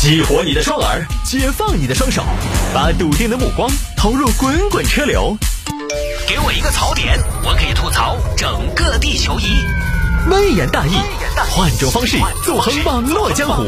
激活你的双耳，解放你的双手，把笃定的目光投入滚滚车流。给我一个槽点，我可以吐槽整个地球仪。微言大义，换种方式纵横网络江湖。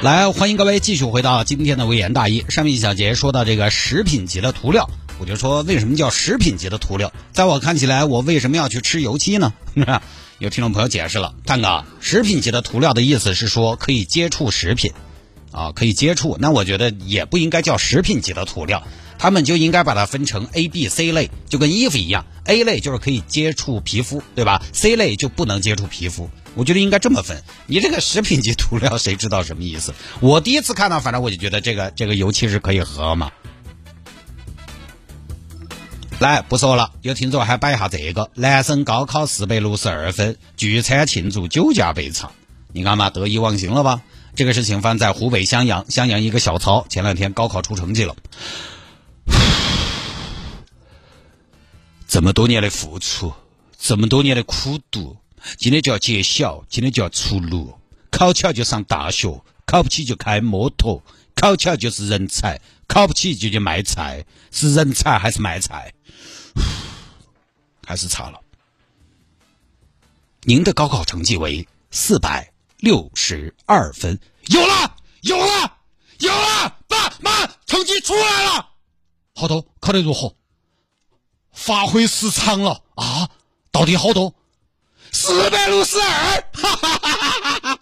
来，欢迎各位继续回到今天的微言大义。上面一小节说到这个食品级的涂料，我就说为什么叫食品级的涂料？在我看起来，我为什么要去吃油漆呢？有听众朋友解释了，探哥，食品级的涂料的意思是说可以接触食品，啊，可以接触。那我觉得也不应该叫食品级的涂料，他们就应该把它分成 A、B、C 类，就跟衣服一样，A 类就是可以接触皮肤，对吧？C 类就不能接触皮肤。我觉得应该这么分。你这个食品级涂料，谁知道什么意思？我第一次看到，反正我就觉得这个这个油漆是可以喝嘛。来，不说了，有听众还摆一下这个：男生高考四百六十二分，聚餐庆祝酒驾被查。你看嘛，得意忘形了吧？这个事情发生在湖北襄阳，襄阳一个小曹，前两天高考出成绩了。这么多年的付出，这么多年的苦读，今天就要揭晓，今天就要出炉。考起就上大学，考不起就开摩托，考起就是人才，考不起就去卖菜，是人才还是卖菜？还是差了，您的高考成绩为四百六十二分，有了，有了，有了，爸妈，成绩出来了，好多，考得如何？发挥失常了啊？到底好多？四百六十二，哈哈哈哈哈！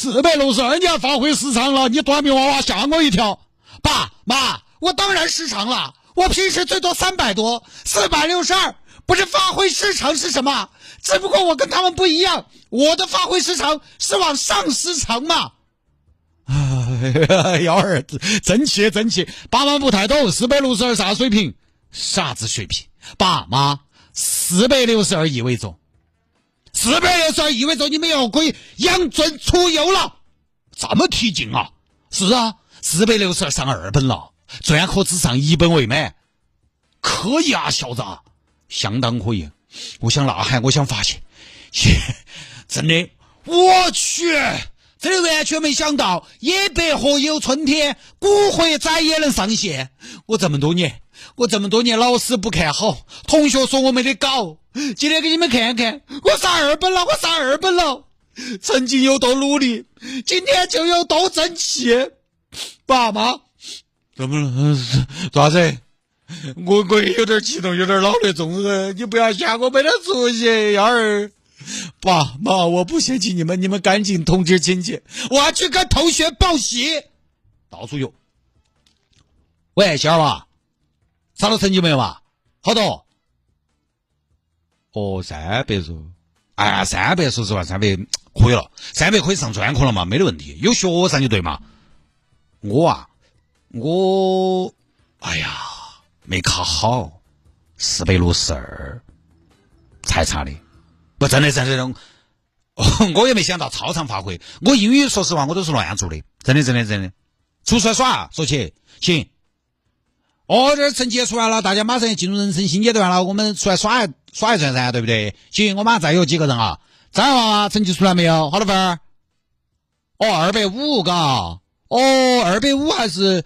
四百六十二，你还发挥失常了？你短命娃娃吓我一跳！爸妈，我当然失常了。我平时最多三百多，四百六十二不是发挥失常是什么？只不过我跟他们不一样，我的发挥失常是往上失常嘛。幺儿，争气争气，爸妈不太懂，四百六十二啥水平？啥子水平？爸妈，四百六十二意味着，四百六十二意味着你们要可以养尊处优了。这么提劲啊？是啊，四百六十二上二本了。专科只上一本为满，可以啊，校长，相当可以。我想呐喊，我想发泄，真的，我去，真的完全没想到，野百合有春天，古惑仔也能上线。我这么多年，我这么多年，老师不看好，同学说我没得搞，今天给你们看看，我上二本了，我上二本了，曾经有多努力，今天就有多争气，爸妈。怎么了？咋子？我我也有点激动，有点老泪纵横。你不要嫌我没得出息，幺儿。爸妈，我不嫌弃你们，你们赶紧通知亲戚，我要去跟同学报喜。到处有。喂，小儿娃，查到成绩没有嘛？好多？哦，三百多。哎，三百，说实话，三百可以了，三百可以上专科了嘛？没得问题，有学上就对嘛。我啊。我，哎呀，没考好，四百六十二，才差的，不真的真的，我也没想到超常发挥。我英语说实话，我都是乱做的，真的真的真的。出来耍，说起行。哦，这成绩出来了，大家马上要进入人生新阶段了，我们出来耍一耍一转噻，对不对？行，我马上再有几个人啊，张娃娃成绩出来没有？好多分儿？哦，二百五，嘎。哦，二百五还是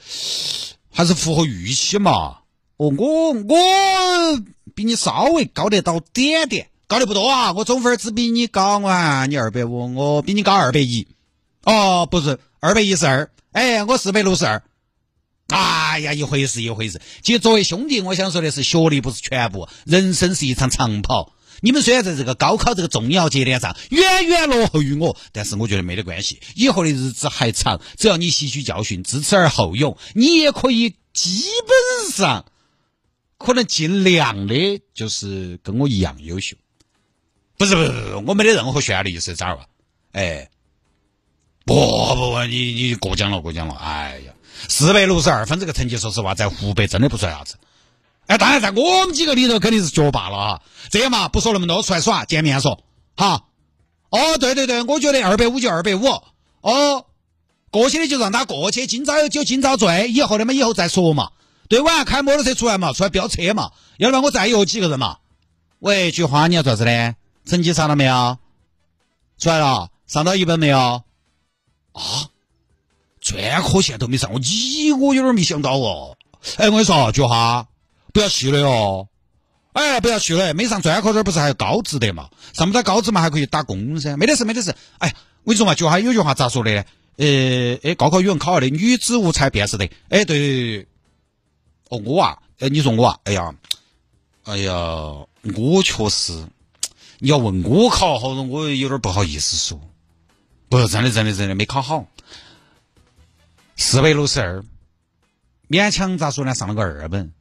还是符合预期嘛？哦，我我比你稍微高得到点点，高的不多啊。我总分只比你高啊，你二百五，我比你高二百一。哦，不是二百一十二，哎，我四百六十二。啊哎呀，一回事一回事。其实作为兄弟，我想说的是，学历不是全部，人生是一场长跑。你们虽然在这个高考这个重要节点上远远落后于我，但是我觉得没得关系。以后的日子还长，只要你吸取教训，知耻而后勇，你也可以基本上可能尽量的，就是跟我一样优秀。不是不是不是，我没得任何炫的意思，咋儿吧？哎，不不不，你你过奖了过奖了。哎呀，四百六十二分这个成绩，说实话，在湖北真的不算啥子。哎，当然，在我们几个里头肯定是学霸了啊。这样嘛，不说那么多，出来耍，见面说，哈。哦，对对对，我觉得二百五就二百五。哦，过去的就让他过去，今朝有酒今朝醉，以后的嘛以后再说嘛。对，晚上开摩托车出来嘛，出来飙车嘛。要不然我再约几个人嘛。喂，菊花，你要做啥子呢？成绩上了没有？出来了，上到一本没有？啊，专科线都没上，我你我有点没想到哦。哎，我跟你说，菊花，不要去了哟。哎，不要去了，没上专科这儿不是还有高职的嘛？上不到高职嘛，还可以打工噻。没得事，没得事。哎，我跟你说嘛，菊花有句话咋说的呢？呃，哎，高考语文考下的女子无才便是德。哎，对。哦，我啊，哎，你说我啊，哎呀，哎呀，我确实，你要问我考好多，我有点不好意思说。不是真的，真的，真的没考好。四百六十二，勉强咋说呢？上了个二本。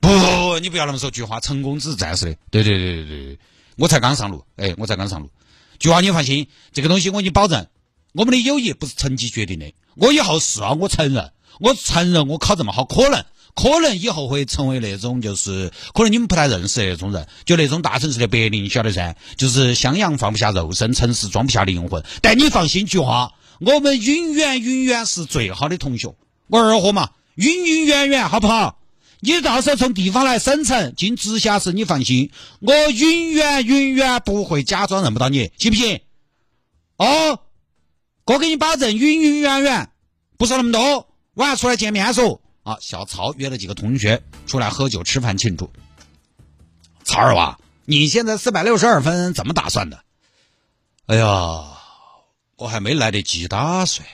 不，你不要那么说菊花，成功只是暂时的。对对对对对，我才刚上路，哎，我才刚上路。菊花你放心，这个东西我已经保证，我们的友谊不是成绩决定的。我以后是啊，我承认，我承认我考这么好，可能可能以后会成为那种就是可能你们不太认识那种人，就那种大城市的白领，晓得噻？就是襄阳放不下肉身，城市装不下灵魂。但你放心，菊花，我们永远永远是最好的同学。我二货嘛，永永远远，好不好？你到时候从地方来省城进直辖市，你放心，我永远永远不会假装认不到你，信不信？哦，哥给你保证，永永远远不说那么多，晚上出来见面说啊。小曹约了几个同学出来喝酒吃饭庆祝。曹二娃，你现在四百六十二分怎么打算的？哎呀，我还没来得及打算，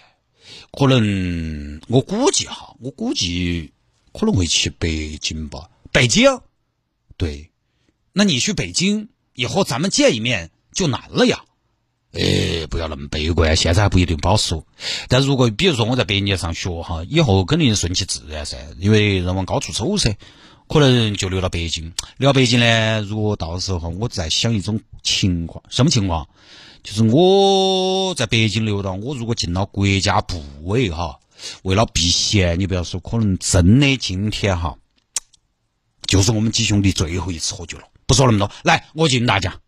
可能我估计哈，我估计。可能会去北京吧？北京，对，那你去北京以后，咱们见一面就难了呀。哎，不要那么悲观，现在还不一定不好说。但如果比如说我在北京上学哈，以后肯定顺其自然噻，因为人往高处走噻，可能就留到北京。留到北京呢，如果到时候我在想一种情况，什么情况？就是我在北京留到，我如果进了国家部委哈。为了避嫌，你不要说，可能真的今天哈，就是我们几兄弟最后一次喝酒了。不说那么多，来，我敬大家。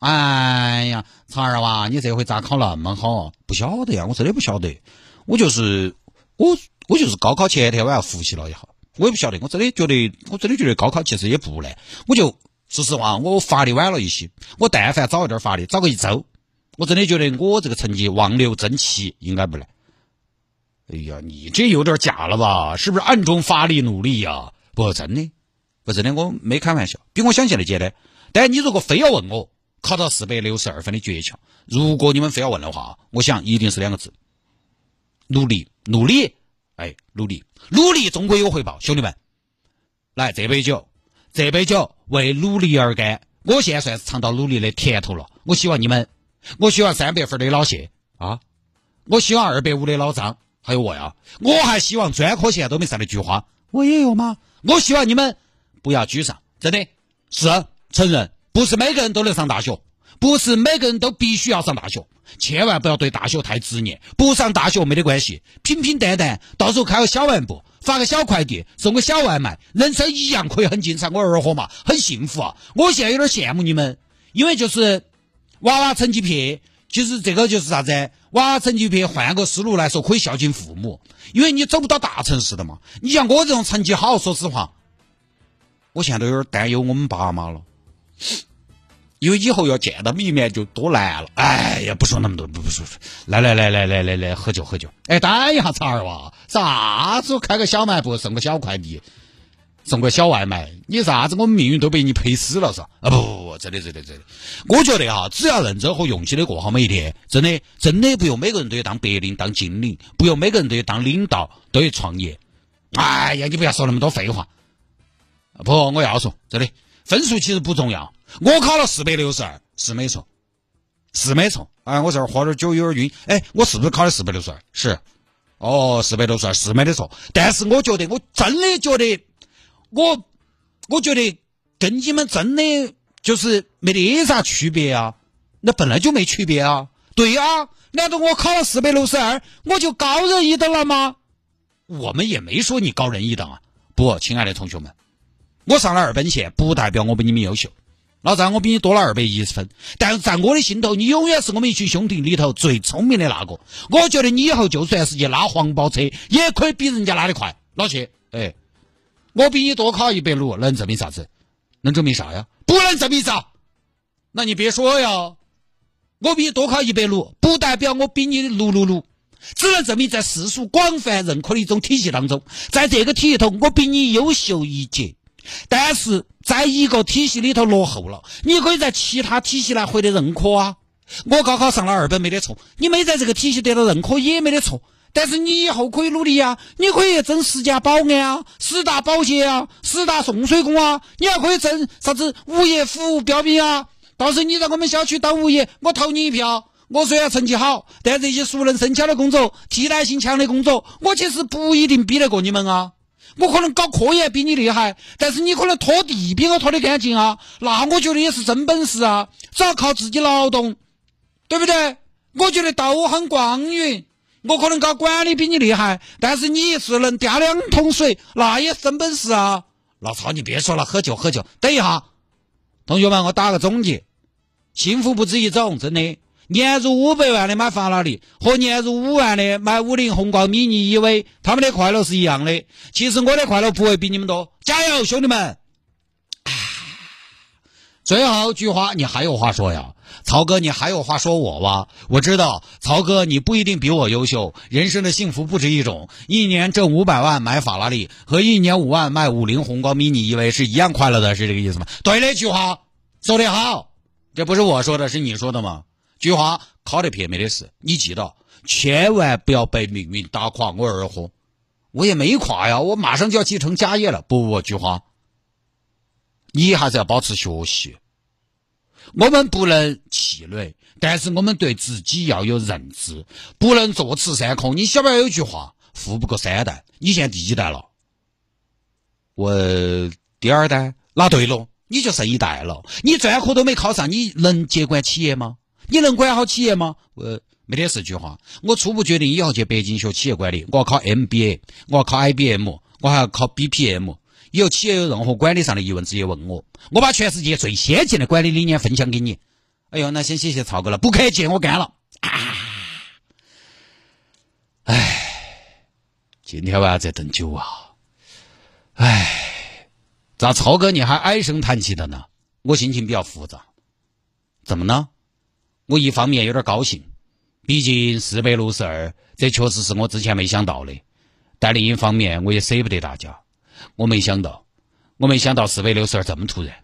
哎呀，曹二娃，你这回咋考那么好？不晓得呀，我真的不晓得。我就是我，我就是高考前天晚上复习了一下，我也不晓得。我真的觉得，我真的觉得高考其实也不难。我就说实话，我发的晚了一些。我但凡早一点发的，早个一周，我真的觉得我这个成绩望六争七应该不难。哎呀，你这有点假了吧？是不是暗中发力努力呀？不，真的，不真的，我没开玩笑，比我想象的简单。但你如果非要问我考到四百六十二分的诀窍，如果你们非要问的话，我想一定是两个字：努力，努力。哎，努力，努力，终归有回报，兄弟们。来，这杯酒，这杯酒为努力而干。我现在算是尝到努力的甜头了。我希望你们，我希望三百分的老谢。啊，我希望二百五的老张。还有我呀，我还希望专科线都没上的菊花，我也有吗？我希望你们不要沮丧，真的。是承认，不是每个人都能上大学，不是每个人都必须要上大学，千万不要对大学太执念，不上大学没得关系，平平淡淡，到时候开个小卖部，发个小快递，送个小外卖，人生一样可以很精彩。我二货嘛，很幸福啊！我现在有点羡慕你们，因为就是娃娃成绩撇。其实这个就是啥子？娃娃成绩撇换个思路来说，可以孝敬父母，因为你走不到大城市的嘛。你像我这种成绩好，说实话，我现在都有点担忧我们爸妈了，因为以后要见到一面就多难了。哎呀，不说那么多，不不说，来来来来来来来，喝酒喝酒。哎，等一下，曹二娃，啥子开个小卖部，送个小快递。送个小外卖，你啥子？我们命运都被你赔死了是吧？啊不不不，真的真的真的，我觉得哈，只要认真和用心的过好每一天，真的真的不用每个人都要当白领当经理，不用每个人都要当领导都要创业。哎呀，你不要说那么多废话。不，我要说，真的分数其实不重要。我考了四百六十二，是没错，是没错。哎，我这儿喝点酒有点晕。哎，我是不是考了四百六十二？是。哦，四百六十二是没得错。但是我觉得，我真的觉得。我我觉得跟你们真的就是没得啥区别啊，那本来就没区别啊。对啊，难道我考了四百六十二，我就高人一等了吗？我们也没说你高人一等啊。不，亲爱的同学们，我上了二本线，不代表我比你们优秀。老张，我比你多了二百一十分，但是在我的心头，你永远是我们一群兄弟里头最聪明的那个。我觉得你以后就算是去拉黄包车，也可以比人家拉得快。老谢，哎。我比你多考一百路，能证明啥子？能证明啥呀？不能证明啥？那你别说呀！我比你多考一百路，不代表我比你六六六，只能证明在世俗广泛认可的一种体系当中，在这个体系头我比你优秀一截。但是在一个体系里头落后了，你可以在其他体系来获得认可啊。我高考上了二本没得错，你没在这个体系得到认可也没得错。但是你以后可以努力呀，你可以挣十家保安啊，十大保洁啊，十大送水工啊，你还可以挣啥子物业服务标兵啊。到时候你在我们小区当物业，我投你一票。我虽然成绩好，但这些熟能生巧的工作、替代性强的工作，我其实不一定比得过你们啊。我可能搞科研比你厉害，但是你可能拖地比我拖得干净啊。那我觉得也是真本事啊，只要靠自己劳动，对不对？我觉得都很光荣。我可能搞管理比你厉害，但是你是能掂两桶水，那也真本事啊。老曹，你别说了，喝酒喝酒。等一下，同学们，我打个总结。幸福不止一种，真的。年入五百万的买法拉利，和年入五万的买五菱宏光 mini EV，他们的快乐是一样的。其实我的快乐不会比你们多。加油，兄弟们！最后菊花，你还有话说呀？曹哥，你还有话说我哇？我知道，曹哥你不一定比我优秀。人生的幸福不止一种，一年挣五百万买法拉利，和一年五万买五菱宏光 mini EV 是一样快乐的，是这个意思吗？对的，菊花说得好。这不是我说的，是你说的吗？菊花考得撇没得事，你记到，千万不要被命运打垮我二货。我也没垮呀，我马上就要继承家业了。不不不，菊花，你还是要保持学习。我们不能气馁，但是我们对自己要有认知，不能坐吃山空。你晓不晓得有句话，富不过三代？你现在第几代了？我第二代。那对了。你就剩一代了，你专科都没考上，你能接管企业吗？你能管好企业吗？我没得四句话，我初步决定以后去北京学企业管理，我要考 MBA，我要考 IBM，我还要考 BPM。以后企业有任何管理上的疑问，直接问我，我把全世界最先进的管理理念分享给你。哎呦，那先谢谢曹哥了，不客气，我干了。唉，今天晚上在等酒啊，唉。咋，超哥你还唉声叹气的呢？我心情比较复杂。怎么呢？我一方面有点高兴，毕竟四百六十二，这确实是我之前没想到的。但另一方面，我也舍不得大家。我没想到，我没想到四百六十二这么突然。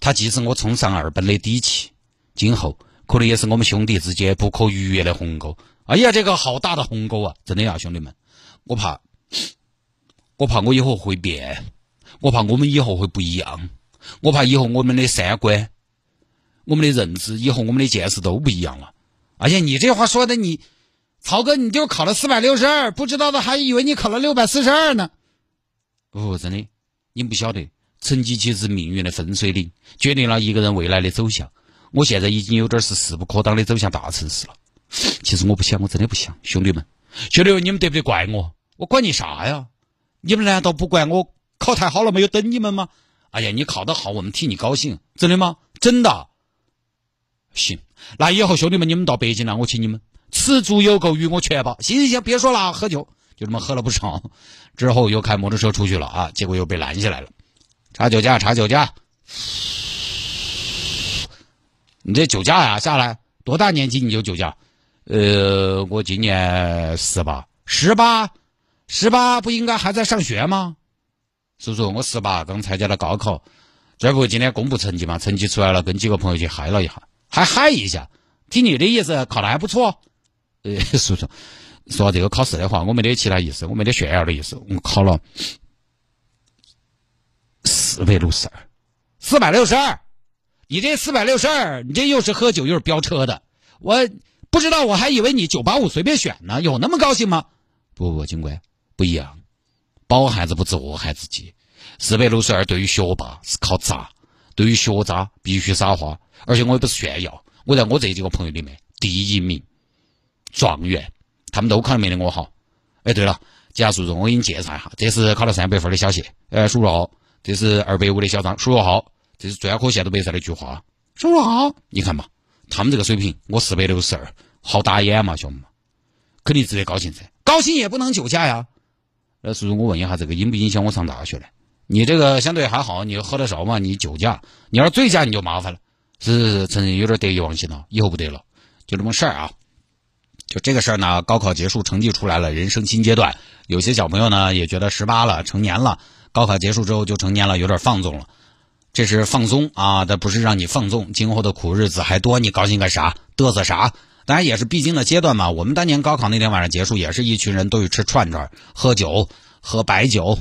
它既是我冲上二本的底气，今后可能也是我们兄弟之间不可逾越的鸿沟。哎呀，这个好大的鸿沟啊！真的呀，兄弟们，我怕，我怕我以后会变。我怕我们以后会不一样，我怕以后我们的三观、我们的认知，以后我们的见识都不一样了。而且你这话说的，你曹哥，你就考了四百六十二，不知道的还以为你考了六百四十二呢。不，真的，你不晓得，成绩其实命运的分水岭，决定了一个人未来的走向。我现在已经有点是势不可挡的走向大城市了。其实我不想，我真的不想，兄弟们，兄弟们，你们得不得怪我？我管你啥呀？你们难道不怪我？考太好了没有等你们吗？哎呀，你考得好，我们替你高兴，真的吗？真的。行，那以后兄弟们，你们到北京来，我请你们吃足有够，与我全包。行行行，别说了，喝酒，就这么喝了不少。之后又开摩托车出去了啊，结果又被拦下来了。查酒驾，查酒驾。你这酒驾呀？下来，多大年纪你就酒驾？呃，我今年十八，十八，十八不应该还在上学吗？叔叔，我十八，刚参加了高考，这不今天公布成绩嘛？成绩出来了，跟几个朋友去嗨了一下，还嗨一下。听你的意思，考的还不错。呃，叔叔，说这个考试的话，我没得其他意思，我没得炫耀的意思。我考了四百六十二，四百六十二。你这四百六十二，你这又是喝酒又是飙车的，我不知道，我还以为你九八五随便选呢，有那么高兴吗？不不，警官不一样。饱汉子不知饿汉子饥，四百六十二对于学霸是靠砸，对于学渣必须撒花。而且我也不是炫耀，我在我这几个朋友里面第一名，状元，他们都考得没得我好。哎，对了，贾叔叔，我给你介绍一下，这是考了三百分的小谢，呃，叔叔好，这是二百五的小张，叔叔好，这是专科线都没赛的菊花，叔叔好。你看嘛，他们这个水平，我四百六十二，好打眼嘛，兄弟们，肯定值得高兴噻，高兴也不能酒驾呀。那叔叔，我问一下，这个影不影响我上大学呢？你这个相对还好，你喝的少嘛？你酒驾，你要是醉驾你就麻烦了。是是是，承认有点得意忘形了，以后不得了。就这么事儿啊。就这个事儿呢，高考结束，成绩出来了，人生新阶段。有些小朋友呢也觉得十八了，成年了，高考结束之后就成年了，有点放纵了。这是放松啊，这不是让你放纵。今后的苦日子还多，你高兴个啥？嘚瑟啥？当然也是必经的阶段嘛。我们当年高考那天晚上结束，也是一群人都去吃串串、喝酒、喝白酒。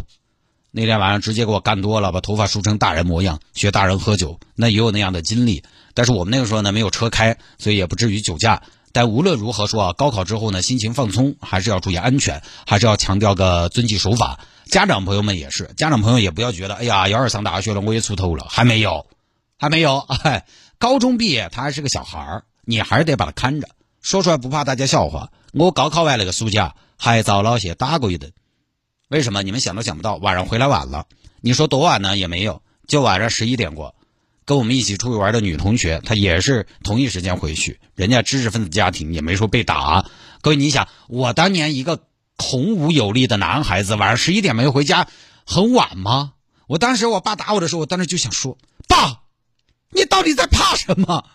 那天晚上直接给我干多了，把头发梳成大人模样，学大人喝酒，那也有那样的经历。但是我们那个时候呢，没有车开，所以也不至于酒驾。但无论如何说啊，高考之后呢，心情放松，还是要注意安全，还是要强调个遵纪守法。家长朋友们也是，家长朋友也不要觉得，哎呀，幺儿上大学了，我也出头了，还没有，还没有，哎，高中毕业他还是个小孩儿，你还是得把他看着。说出来不怕大家笑话，我高考完那个暑假还遭老谢打过一顿。为什么？你们想都想不到，晚上回来晚了。你说多晚呢？也没有，就晚上十一点过。跟我们一起出去玩的女同学，她也是同一时间回去。人家知识分子家庭也没说被打。各位，你想，我当年一个孔武有力的男孩子，晚上十一点没回家，很晚吗？我当时我爸打我的时候，我当时就想说：“爸，你到底在怕什么？”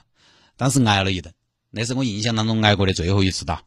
当时挨了一顿，那是我印象当中挨过的最后一次打。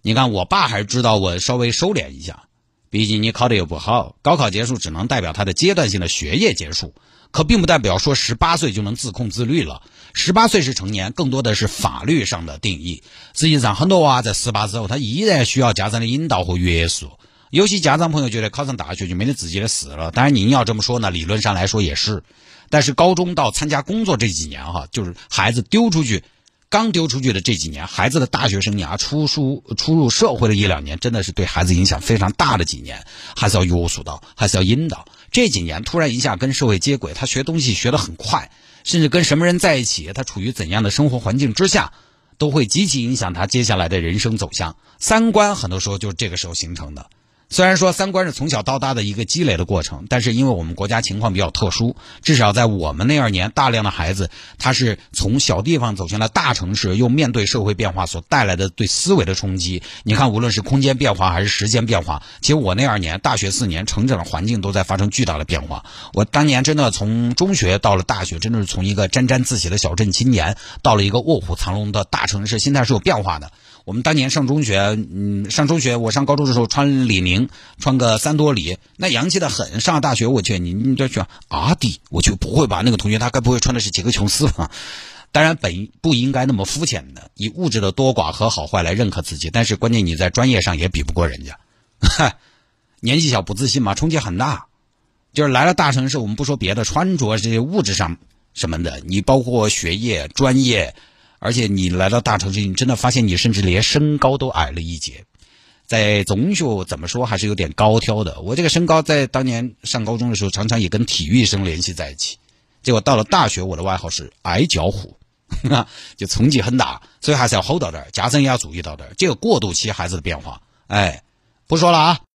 你看，我爸还知道我稍微收敛一下，毕竟你考的又不好，高考结束只能代表他的阶段性的学业结束。可并不代表说十八岁就能自控自律了。十八岁是成年，更多的是法律上的定义。实际上，很多娃在十八之后，他依然需要家长的引导和约束。有些家长朋友觉得考上大学就没得自己的事了。当然，您要这么说呢，理论上来说也是。但是，高中到参加工作这几年，哈，就是孩子丢出去，刚丢出去的这几年，孩子的大学生涯、出书、出入社会的一两年，真的是对孩子影响非常大的几年，还是要约束到，还是要引导。这几年突然一下跟社会接轨，他学东西学得很快，甚至跟什么人在一起，他处于怎样的生活环境之下，都会极其影响他接下来的人生走向。三观很多时候就是这个时候形成的。虽然说三观是从小到大的一个积累的过程，但是因为我们国家情况比较特殊，至少在我们那二年，大量的孩子他是从小地方走向了大城市，又面对社会变化所带来的对思维的冲击。你看，无论是空间变化还是时间变化，其实我那二年大学四年成长的环境都在发生巨大的变化。我当年真的从中学到了大学，真的是从一个沾沾自喜的小镇青年，到了一个卧虎藏龙的大城市，心态是有变化的。我们当年上中学，嗯，上中学，我上高中的时候穿李宁，穿个三多里，那洋气的很。上了大学，我去，你你这去阿迪，我去不会吧？那个同学他该不会穿的是杰克琼斯吧？当然本不应该那么肤浅的，以物质的多寡和好坏来认可自己。但是关键你在专业上也比不过人家，年纪小不自信嘛，冲击很大。就是来了大城市，我们不说别的，穿着这些物质上什么的，你包括学业专业。而且你来到大城市，你真的发现你甚至连身高都矮了一截，在中学怎么说还是有点高挑的。我这个身高在当年上高中的时候，常常也跟体育生联系在一起。结果到了大学，我的外号是矮脚虎，就冲击很大，所以还是要吼到点儿，家长也要注意到点儿这个过渡期孩子的变化。哎，不说了啊。